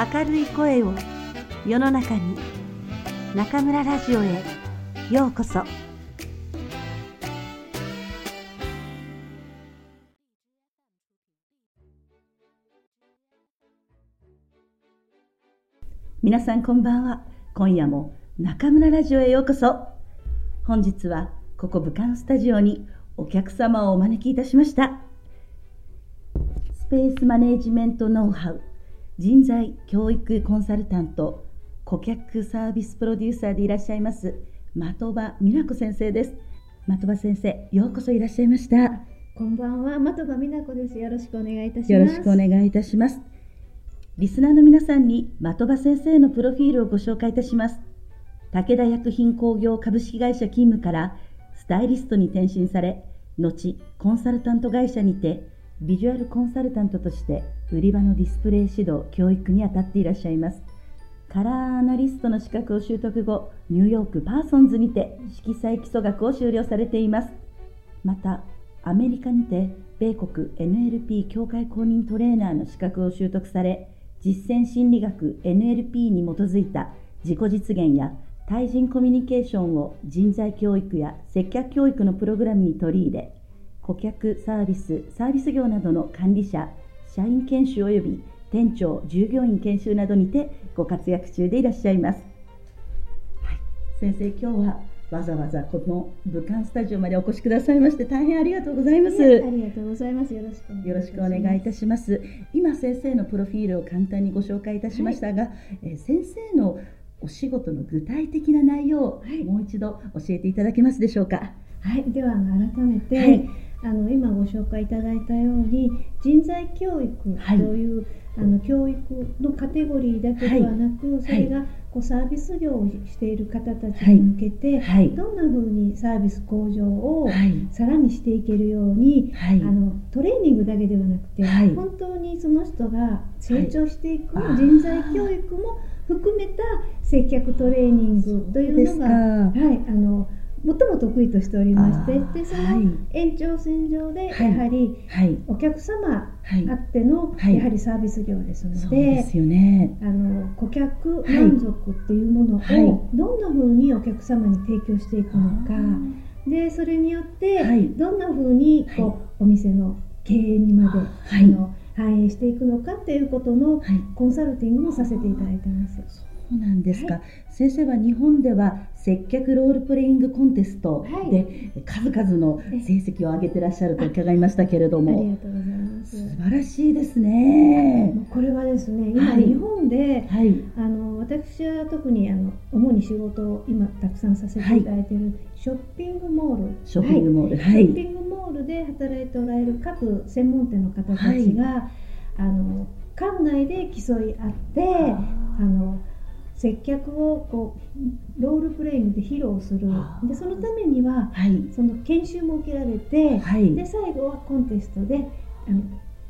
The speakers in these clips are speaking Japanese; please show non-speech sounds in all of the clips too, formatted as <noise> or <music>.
明るい声を世の中に中村ラジオへようこそ。皆さんこんばんは。今夜も中村ラジオへようこそ。本日はここ武漢スタジオにお客様をお招きいたしました。スペースマネージメントノウハウ人材教育コンサルタント顧客サービスプロデューサーでいらっしゃいます的場美奈子先生です。的場先生ようこそいらっしゃいました。こんばんは的場美奈子です。よろしくお願いいたします。よろしくお願いいたします。リスナーの皆さんに的場先生のプロフィールをご紹介いたします。武田薬品工業株式会社勤務からスタイリストに転身され後コンサルタント会社にてビジュアルコンサルタントとして売り場のディスプレイ指導教育にあたっていらっしゃいます。カラーアナリストの資格を習得後ニューヨークパーソンズにて色彩基礎学を修了されています。またアメリカにて米国 NLP 協会公認トレーナーの資格を習得され実践心理学 NLP に基づいた自己実現や対人コミュニケーションを人材教育や接客教育のプログラムに取り入れ顧客サービスサービス業などの管理者社員研修及び店長従業員研修などにてご活躍中でいらっしゃいます、はい、先生今日はわざわざこの武漢スタジオまでお越しくださいまして大変ありがとうございます。ありがとうございます。よろしくよろしくお願いいたします。今先生のプロフィールを簡単にご紹介いたしましたが、はい、え先生のお仕事の具体的な内容をもう一度教えていただけますでしょうか？はい、では改めて、はいあの今ご紹介いただいたように人材教育とい。う、はい、あの教育のカテゴリーだけではなく、はい、それがこうサービス業をしている方たちに向けて、はい、どんなふうにサービス向上をさらにしていけるように、あのトレーニングだけではなくて、本当にその人が成長していく人材教育も含めた接客トレーニングというのが、はい、あの最も得意としておりましてでその延長線上でやはりお客様あってのやはりサービス業ですのであの顧客満足っていうものをどんなふうにお客様に提供していくのか。でそれによってどんなふうにこうお店の経営にまであの反映していくのかっていうことのコンサルティングもさせていただいてます。そうなんですか、はい、先生は日本では接客ロールプレイングコンテストで数々の成績を上げてらっしゃると伺いましたけれども、ありがとうございます。素晴らしいですね。これはですね今、日本で、はい、あの私は特にあの主に仕事を今たくさんさせていただいている、ショッピングモール。ショッピングモール、はい、ショッピングモールで働いておられる各専門店の方たちが、あの館内で競い合ってあの接客をこうロールプレイングで披露する。でそのためには、はい、その研修も受けられて、はい、で最後はコンテストであの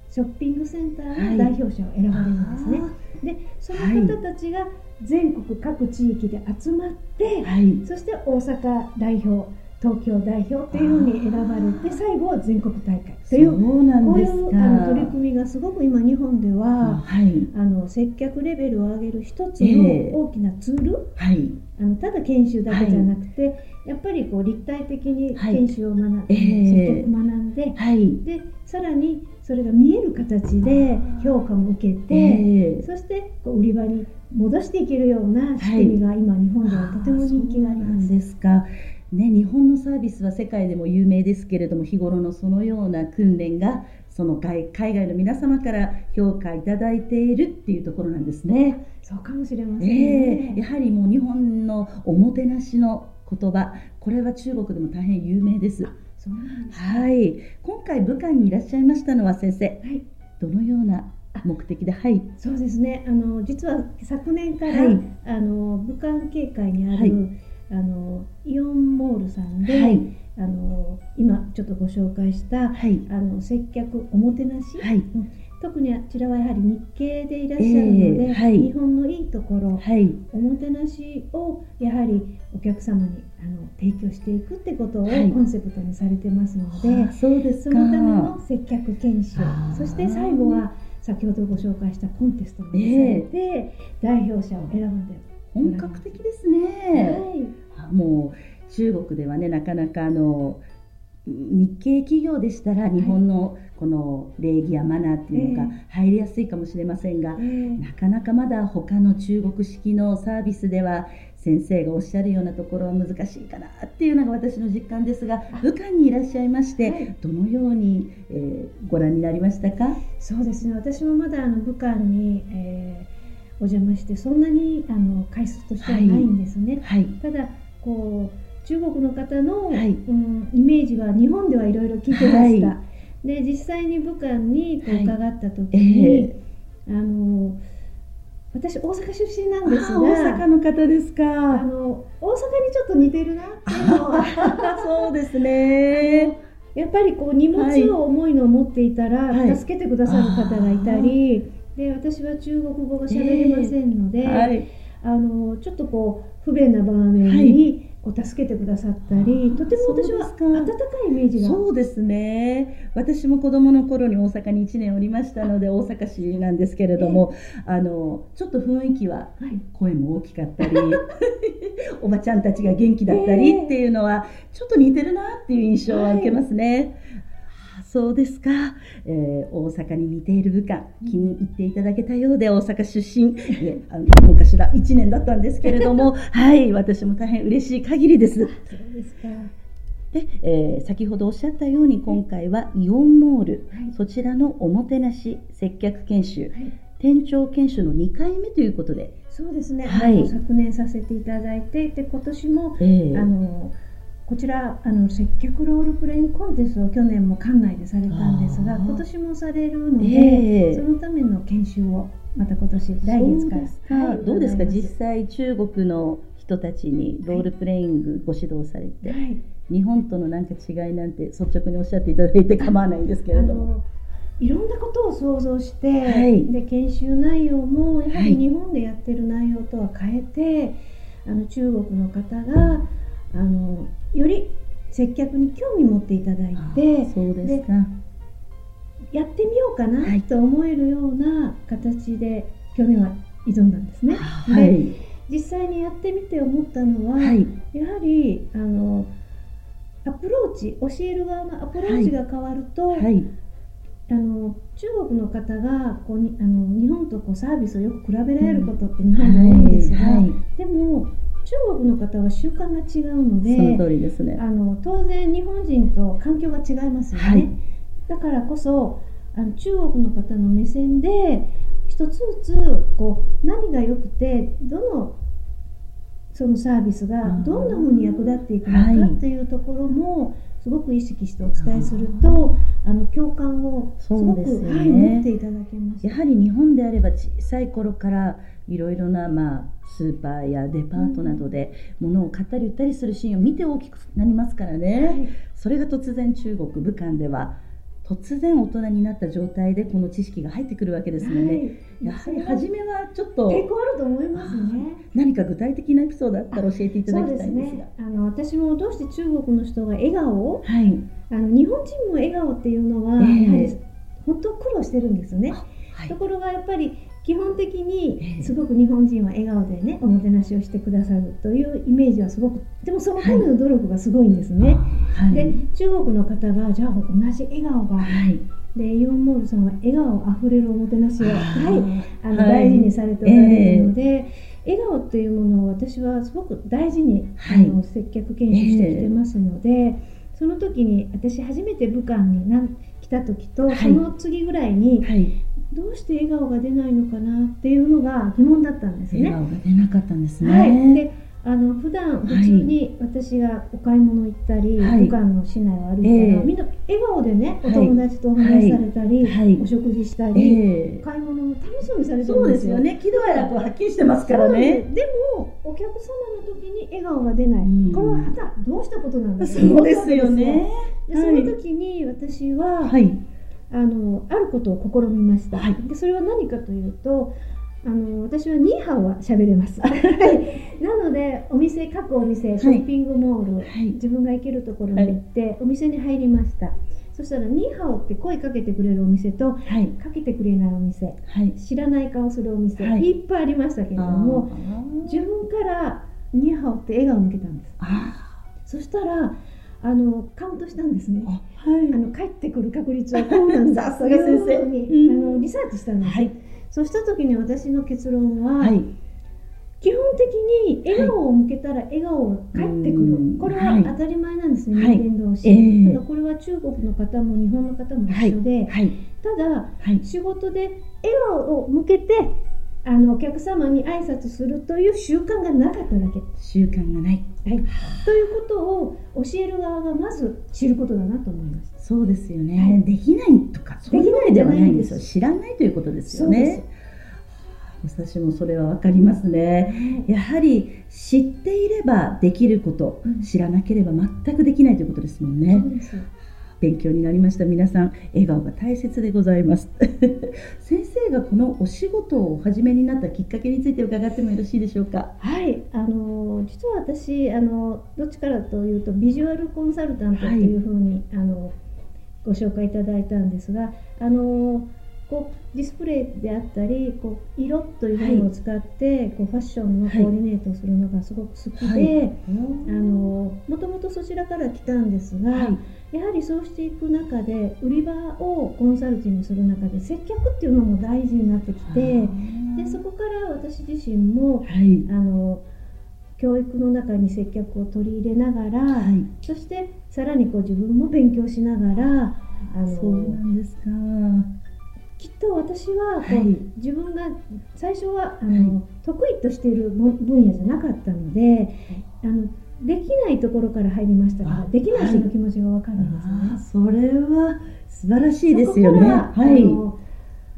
ショッピングセンターの代表者を選ばれるんですね。はい、でその方たちが全国各地域で集まって、そして大阪代表東京代表というふうに選ばれて最後は全国大会というそうなんですこういうあの取り組みがすごく今日本では、はい、あの接客レベルを上げる一つの大きなツール、えー、はい、あのただ研修だけじゃなくて、はい、やっぱりこう立体的に研修を学んで、はい、接客学んで、はい、でさらにそれが見える形で評価も受けて、えー、そしてこう売り場に戻していけるような仕組みが今日本ではとても人気があります。ですかね、日本のサービスは世界でも有名ですけれども日頃のそのような訓練がその海外の皆様から評価いただいているっていうところなんですね。そうかもしれません、ね、えー、やはりもう日本のおもてなしの言葉これは中国でも大変有名です。そうなんですはい、今回武漢にいらっしゃいましたのは先生、はい、どのような目的で、はい、そうですね。あの実は昨年から、はい、あの武漢警戒にある、はいあのイオンモールさんで、はい、あの今ちょっとご紹介した、はい、あの接客おもてなし、はい、特にあちらはやはり日系でいらっしゃるので、えーはい、日本のいいところ、はい、おもてなしをやはりお客様にあの提供していくってことをコンセプトにされてますので、そうですそのための接客研修そして最後は先ほどご紹介したコンテストもされて、代表者を選んで本格的ですね、はい、もう中国ではねなかなかあの日系企業でしたら日本のこの礼儀やマナーっていうのが入りやすいかもしれませんが、えー、なかなかまだ他の中国式のサービスでは先生がおっしゃるようなところは難しいかなっていうのが私の実感ですが武漢にいらっしゃいまして、はい、どのように、えー、ご覧になりましたか？そうですね。私もまだあの武漢に、えー、お邪魔してそんなにあの回数としてはないんですね。はい、ただこう中国の方の、はい、うん、イメージは日本ではいろいろ聞いてました、はい、で実際に武漢にこう伺った時に、はい。えー、あの私大阪出身なんですが大阪の方ですか。あの大阪にちょっと似てるなっていうのは。<laughs> そうですね。やっぱりこう荷物を重いのを持っていたら、助けてくださる方がいたり、で私は中国語が喋れませんので、えー、あのちょっとこう不便な場面に、こう助けてくださったりとても私は温かいイメージが。そうですね。私も子供の頃に大阪に1年おりましたので大阪市なんですけれども、あのちょっと雰囲気は声も大きかったり、はい、おばちゃんたちが元気だったりっていうのはちょっと似てるなっていう印象は受けますね。はいそうですか、えー、大阪に似ている部下気に入っていただけたようで大阪出身。ね、あの昔ら1年だったんですけれども <laughs> はい私も大変嬉しい限りです。そうですか。で、えー、先ほどおっしゃったように今回はイオンモール、はい、そちらのおもてなし接客研修、はい、店長研修の2回目ということでそうですね、はい、昨年させていただいてで今年も、えー、あのこちらあの接客ロールプレインコンテストを去年も館内でされたんですが今年もされるので、えー、そのための研修をまた今年来月から、はい、どうですか？実際中国の人たちにロールプレイングご指導されて、はい、日本とのなんか違いなんて率直におっしゃっていただいて構わないんですけれども。いろんなことを想像して、はい、で研修内容もやはり日本でやってる内容とは変えて、あの中国の方があのより接客に興味持っていただいてそうですか。やってみようかなと思えるような形で去年は挑んだんですね。はい、で実際にやってみて思ったのは、はい、やはりあのアプローチ教える側のアプローチが変わると、はい、あの中国の方がこうにあの日本とこうサービスをよく比べられることって日本で多いんですが、でも中国の方は習慣が違うのでその通りですね。あの当然日本人と環境が違いますよね、はい、だからこそあの中国の方の目線で一つずつこう何が良くてどのそのサービスがどんなふうに役立っていくのかっていうところもすごく意識してお伝えするとあの共感をすごく、ね、はい、持っていただけます。やはり日本であれば小さい頃からいろいろな、まあ、スーパーやデパートなどで物を買ったり売ったりするシーンを見て大きくなりますからね、はい、それが突然中国武漢では突然大人になった状態でこの知識が入ってくるわけですよね、はい、やはり初めはちょっと抵抗あると思いますね。何か具体的なエピソードあったら教えていただきたいんですが、ね、あの私もどうして中国の人が笑顔、はい、あの日本人も笑顔っていうのは、やはり本当苦労してるんですよね、はい、ところがやっぱり基本的にすごく日本人は笑顔でねおもてなしをしてくださるというイメージはすごくでもそのための努力がすごいんですね。はい、で中国の方がじゃあ同じ笑顔が、はい、でイオンモールさんは笑顔あふれるおもてなしを、はい、あの大事にされておられるので。えー笑顔っていうものを私はすごく大事に、あの接客研修してきてますので、えー、その時に私初めて武漢に来た時と、その次ぐらいに、どうして笑顔が出ないのかなっていうのが疑問だったんですね。笑顔が出なかったんですね。はい、であの普段普通に私がお買い物行ったり、はい、武漢の市内を歩いたら、えー、みんな笑顔でね、お友達とお話しされたり、はい、お食事したり、えー、買い物も楽しそうにされてるんですよ。そうですよね。喜怒哀楽ははっきりしてますからね。でもお客様の時に笑顔が出ない。これははたどうしたことなんですか。そうですよね。でその時に私は、はいあのあることを試みました、はい、でそれは何かというとあの私はニーハオは喋れます。<laughs> なのでお店各お店ショッピングモール、はい、自分が行けるところに行って、お店に入りました。そそしたらニーハオって声かけてくれるお店と、はい。かけてくれないお店はい。知らない顔するお店、はい。い、っぱいありましたけれども自分からニーハオって笑顔を向けたんです。あそしたらあのカウントしたんですね。あはい。あの帰ってくる確率はこうなんだ。<laughs> さすが先生に、うん。あのリサーチしたんです、はい。そうした時に私の結論は、はい。基本的に笑顔を向けたら笑顔が返ってくる、うん。これははい。当たり前なんですね、はい。人間同士、ええ。ただこれは中国の方も日本の方もはい一緒で、はい。ただはい。仕事で笑顔を向けてあのお客様に挨拶するという習慣がなかっただけ、習慣がないはい、ということを教える側がまず知ることだなと思いましたそうですよね、はい。できないとかそういうわけではないんですよ。でき知らないということですよね。私もそれはわかりますね。やはり知っていればできること、うん。知らなければ全くできないということですもんそね勉強になりました。皆さん笑顔が大切でございます。<laughs> 先生がこのお仕事をお始めになったきっかけについて伺ってもよろしいでしょうか？はい、あの実は私あのどっちからというとビジュアルコンサルタントっていうふうに、あのご紹介いただいたんですがあのこうディスプレイであったりこう色というものを使って、こうファッションのコーディネートをするのがすごく好きで、はい。あのもともとそちらから来たんですが、はい。やはりそうしていく中で売り場をコンサルティングする中で接客っていうのも大事になってきてでそこから私自身もはい。あの教育の中に接客を取り入れながら、はい。そしてさらにこう自分も勉強しながらあのそうなんですかきっと私はこう、はい。自分が最初はあの、はい。得意としている分分野じゃなかったのであのできないところから入りましたからあできない人の気持ちが分かるんですね。それは素晴らしいですよね。はい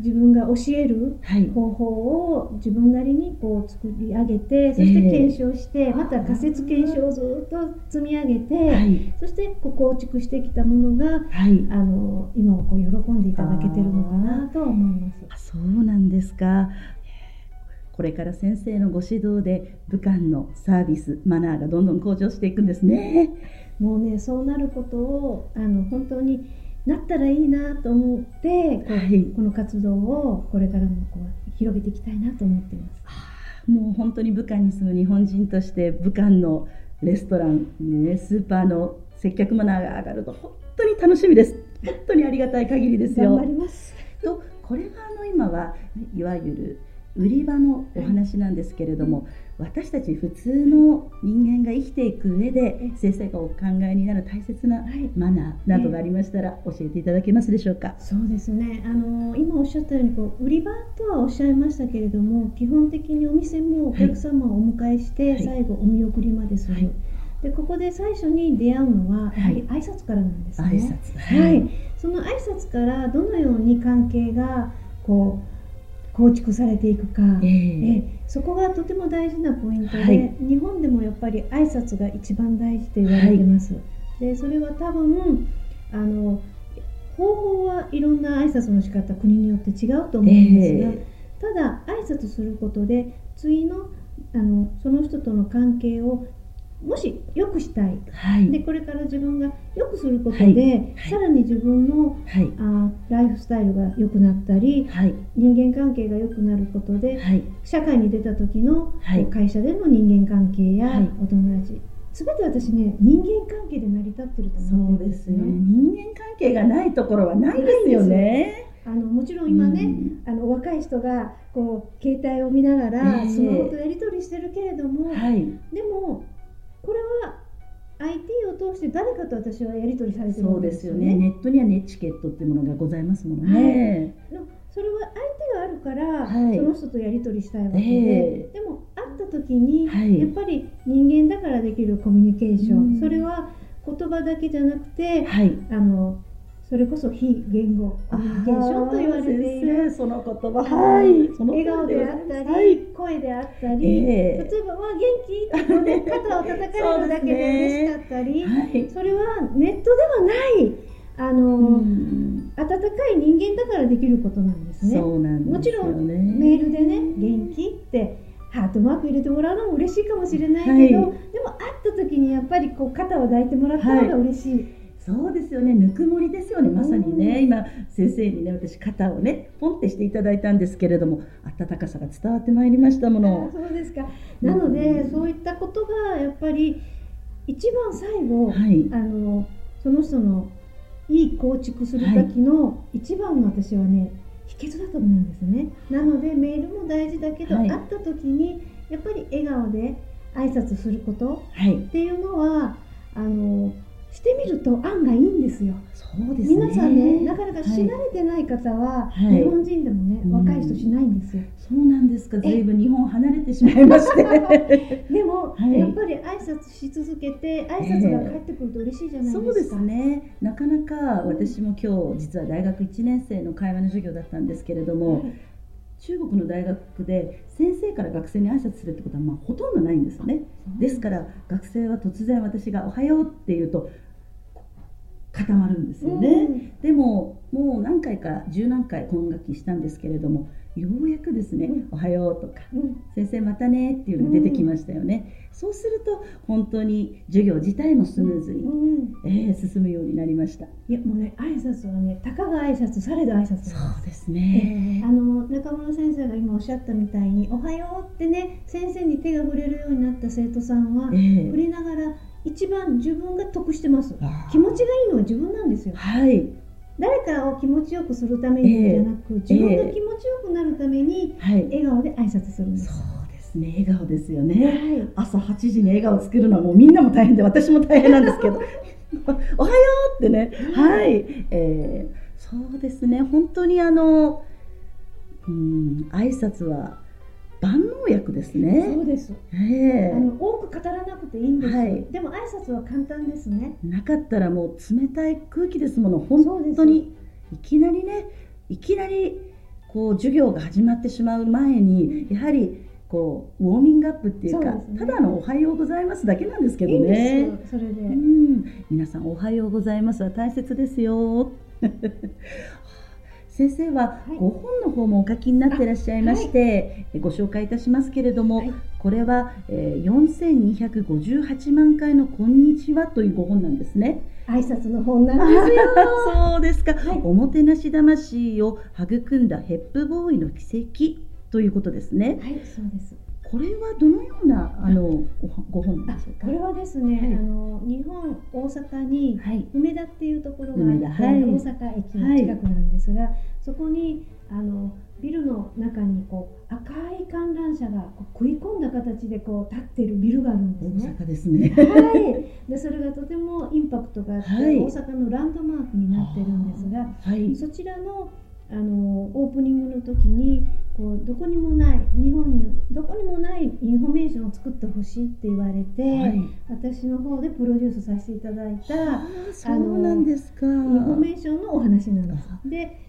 自分が教えるはい。方法を自分なりにこう作り上げてそして検証して、また仮説検証をずっと積み上げて、はい。そしてこう構築してきたものがはい。あの今はこう喜んでいただけてるのかなとは思います。あそうなんですか。これから先生のご指導で武漢のサービスマナーがどんどん向上していくんですね。もうねそうなることをあの本当になったらいいなと思ってこう、はいこの活動をこれからもこう広げていきたいなと思っています。もう本当に武漢に住む日本人として武漢のレストラン、ね、スーパーの接客マナーが上がると本当に楽しみです本当にありがたい限りですよ頑張ります。とこれがあの今はいわゆる売り場のお話なんですけれども、私たち普通の人間が生きていく上で先生がお考えになる大切なはい。マナーなどがありましたら教えていただけますでしょうか？そうですね。あの今おっしゃったようにこう売り場とはおっしゃいましたけれども、基本的にお店もお客様をお迎えして、はい最後お見送りまでする。はいでここで最初に出会うのははいやはり挨拶からなんですね。挨拶はい、その挨拶からどのように関係がこう構築されていくか、ええ。えそこがとても大事なポイントで、はい。日本でもやっぱり挨拶が一番大事と言われてます。でそれは多分あの方法はいろんな挨拶の仕方国によって違うと思うんですが、え。ただ挨拶することで次のあのその人との関係をもし良くしたい。はい。でこれから自分が良くすることで、はい。はい。さらに自分のはい。あライフスタイルが良くなったりはい。人間関係が良くなることではい。社会に出た時の、会社での人間関係やはい。お友達、全て私ね人間関係で成り立ってるとそ思ってるんでうですすよ。人間関係がないところはないですよね。あのもちろん今ね、うん。あの若い人がこう携帯を見ながらええ。スマホとやり取りしてるけれども、はい。でもこれは IT を通して誰かと私はやり取りされてるそうわけですよね。ネットにはネチケットっていうものがございますものね。でもそれは相手があるから、はい。その人とやり取りしたいわけで、え。でも会った時に、はい。やっぱり人間だからできるコミュニケーション、うん。それは言葉だけじゃなくてはい。あのそれこそ非言語コミュニケーションと言われているその言葉はい。その笑顔であったり、はい。声であったり、え例えば「わ元気?」ってこう、ね、肩を叩かれるだけで嬉しかったりはい。それはネットではないあの、うん温かい人間だからできることなんですね。すよね。もちろんメールでね「元気?」ってハートマーク入れてもらうのも嬉しいかもしれないけど、はいでも会った時にやっぱりこう肩を抱いてもらった方が嬉しい、そうですよね。ぬくもりですよね。まさにね、今先生にね私肩をねポンってしていただいたんですけれども温かさが伝わってまいりましたもの。そうですか。なので、うん、そういったことがやっぱり一番最後、はい、あのその人のいい構築する時の一番の私はね、秘訣だと思うんですね。なのでメールも大事だけど、はい、会った時にやっぱり笑顔で挨拶することっていうのは、あのしてみると案外いいんですよ。そうですね、皆さんねなかなかし慣れてない方は、はい、日本人でもね、はい、若い人しないんですよ。そうなんですか。ずいぶん日本離れてしまいまして。<laughs> でも、はい、やっぱり挨拶し続けて挨拶が返ってくると嬉しいじゃないですか。そうですね。なかなか私も今日実は大学1年生の会話の授業だったんですけれども。中国の大学で先生から学生に挨拶するってことはまあほとんどないんですよね。ですから学生は突然私が「おはよう」って言うと固まるんですよね、うん、でも回か十何回今学期したんですけれどもようやくですね「おはよう」とか、先生またね」っていうのが出てきましたよね、そうすると本当に授業自体もスムーズに、えー、進むようになりました。いやもうね挨拶はねたかが挨拶されど挨拶そうですね。あの中村先生が今おっしゃったみたいに「おはよう」ってね先生に手が触れるようになった生徒さんは、えー、触れながら一番自分が得してます。気持ちがいいのは自分なんですよ。はい誰かを気持ちよくするためにじゃなく、えー、自分が気持ちよくなるために、笑顔で挨拶するんです、そうですね。笑顔ですよね、はい、朝8時に笑顔を作るのはもうみんなも大変で私も大変なんですけど。<laughs> おはようってね。はい、えー、そうですね。本当にあのうん挨拶は万能薬ですね。そうです。ええー、あの多く語らなくていいんです。はい、でも挨拶は簡単ですね。なかったらもう冷たい空気ですもの。本当にいきなりね、いきなりこう授業が始まってしまう前に、やはりこうウォーミングアップっていうか、ね、ただのおはようございますだけなんですけどね。いいそれで。うん、皆さんおはようございますは大切ですよ。先生は5本の方もお書きになっていらっしゃいまして、はい、ご紹介いたしますけれども、はい、これは、えー、4258万回のこんにちはという5本なんですね。挨拶の本なんですよ。<laughs> そうですか、はい、おもてなし魂を育んだヘップボーイの奇跡ということですね。はい、そうです。これはどのようなあのご本でしょうか？これはですね、はい、あの日本大阪に梅田っていうところがあって、はい、大阪駅の近くなんですが、はい、そこにあのビルの中にこう赤い観覧車がこう食い込んだ形でこう立っているビルがあるんですね。大阪ですね。はい。でそれがとてもインパクトがあって、大阪のランドマークになってるんですが、そちらのあのオープニングの時にこうどこにもない日本にどこにもないインフォメーションを作ってほしいって言われて、はい、私の方でプロデュースさせていただいたあのなんですかインフォメーションのお話なんです。で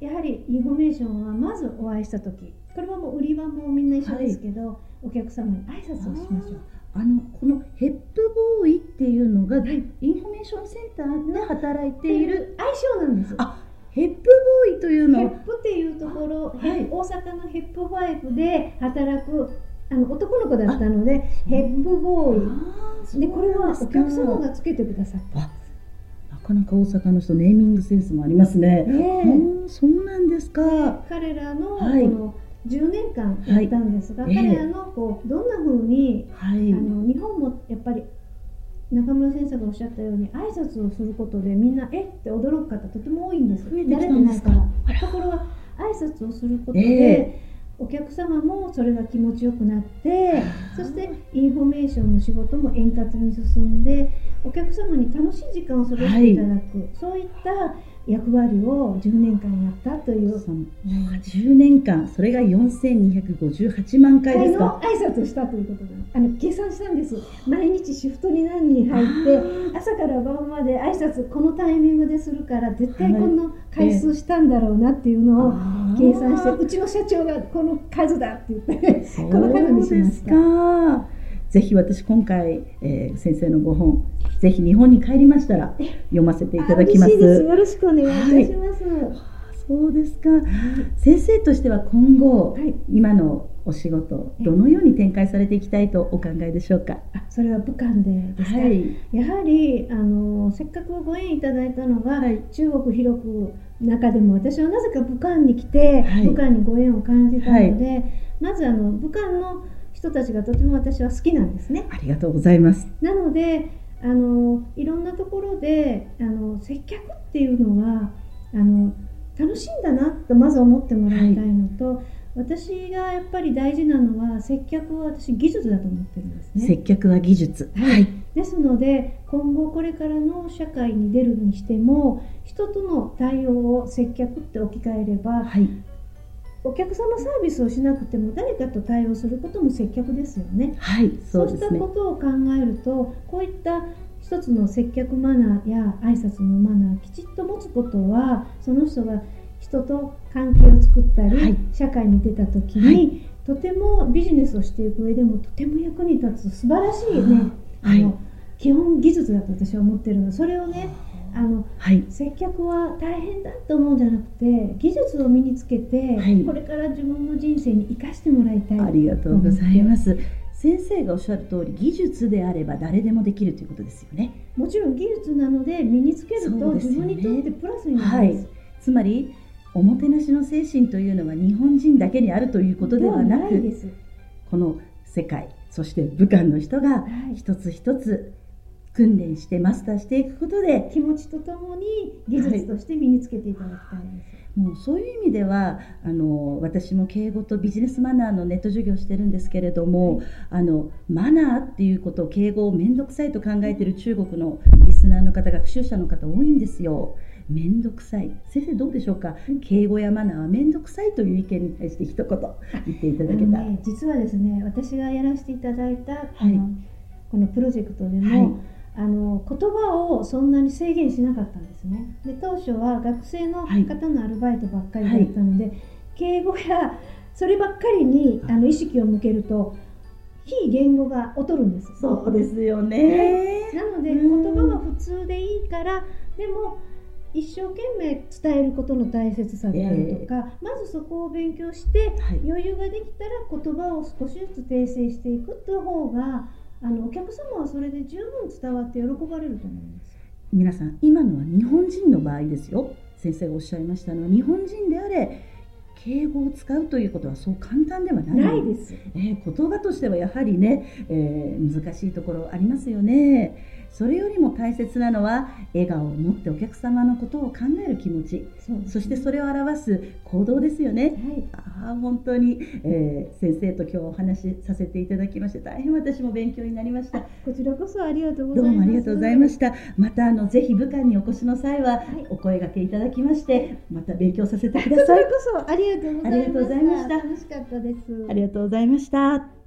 やはりインフォメーションはまずお会いした時これはもう売り場もみんな一緒ですけど、はい、お客様に挨拶をしましょう。あのこのヘップボーイっていうのが、はい、インフォメーションセンターで働いている愛称なんです。あヘップボーイというの。ヘップっていうところ、はい、大阪のヘップファイブで働くあの男の子だったのでヘップボーイ。でこれはお客様がつけてくださった。なかなか大阪の人ネーミングセンスもありますね。ねそうなんですか。彼らのこの10年間やったんですが、はい、彼らのこうどんなふうに、はい、あの日本もやっぱり中村先生がおっしゃったように挨拶をすることでみんなえっ？て驚く方とても多いんです。増えてきたんですか？ところが挨拶をすることで、えー、お客様もそれが気持ちよくなってそしてインフォメーションの仕事も円滑に進んでお客様に楽しい時間を過ごしていただく、はい、そういった役割を10年間やったという。その10年間それが4258万回ですか？挨拶したということであの計算したんです。毎日シフトに何人入って朝から晩まで挨拶このタイミングでするから絶対この回数したんだろうなっていうのを計算して、うちの社長がこの数だって言ってこの数にしましたぜひ私今回、えー、先生のご本ぜひ日本に帰りましたら読ませていただきます。よろしくお願いいたします。はい。そうですか、はい、先生としては今後、はい、今のお仕事どのように展開されていきたいとお考えでしょうか？あそれは武漢でですか？はい、やはりあのせっかくご縁いただいたのが、はい、中国広く中でも私はなぜか武漢に来て、はい、武漢にご縁を感じたので、まずあの武漢の人たちがとても私は好きなんですね。ありがとうございます。なのであのいろんなところであの接客っていうのはあの楽しいんだなとまず思ってもらいたいのと、はい、私がやっぱり大事なのは接客は私技術だと思ってるんですね。接客は技術、はい、ですので今後これからの社会に出るにしても人との対応を接客って置き換えれば、はい、お客様サービスをしなくても誰かと対応することも接客ですよね。はい、そう、ね、したことを考えるとこういった一つの接客マナーや挨拶のマナーきちっと持つことはその人が人と関係を作ったり、はい、社会に出た時に、はい、とてもビジネスをしていく上でもとても役に立つ素晴らしいね、あの基本技術だと私は思ってるの。それをねあの、はい、接客は大変だと思うんじゃなくて技術を身につけて、はい、これから自分の人生に生かしてもらいたい。ありがとうございます。先生がおっしゃる通り技術であれば誰でもできるということですよね。もちろん技術なので身につけると、自分にとってプラスになるんです、はい、つまりおもてなしの精神というのは日本人だけにあるということではなくこの世界そして武漢の人が一つ一つ訓練してマスターしていくことで気持ちとともに技術として身につけていただきたいです、はい、もうそういう意味ではあの私も敬語とビジネスマナーのネット授業をしてるんですけれども、はい、あのマナーっていうことを敬語を面倒くさいと考えている中国のリスナーの方学習者の方多いんですよ。面倒くさい。先生どうでしょうか、敬語やマナーは面倒くさいという意見に対して一言言っていただけた。ら、ね、実はですね私がやらせていただいた、はい、このプロジェクトでも、あの言葉をそんなに制限しなかったんですね。で当初は学生の方のアルバイトばっかりだったので、はい、敬語やそればっかりにあ。の意識を向けると非言語が劣るんです。そうですよね、なので言葉は普通でいいからでも一生懸命伝えることの大切さであるとか、えー、まずそこを勉強して、はい、余裕ができたら言葉を少しずつ訂正していくっていう方があのお客様はそれで十分伝わって喜ばれると思います。皆さん今のは日本人の場合ですよ。先生がおっしゃいましたのは日本人であれ敬語を使うということはそう簡単ではない。ないです、えー、言葉としてはやはりね、えー、難しいところありますよね。それよりも大切なのは笑顔を持ってお客様のことを考える気持ち。そ、ね,、してそれを表す行動ですよね、はい、あ本当に、えー、先生と今日お話しさせていただきまして大変私も勉強になりました。こちらこそありがとうございます。どうもありがとうございました。またあのぜひ武漢にお越しの際は、お声がけいただきましてまた勉強させてください。<laughs> こそありがとうございました。楽しかったです。ありがとうございました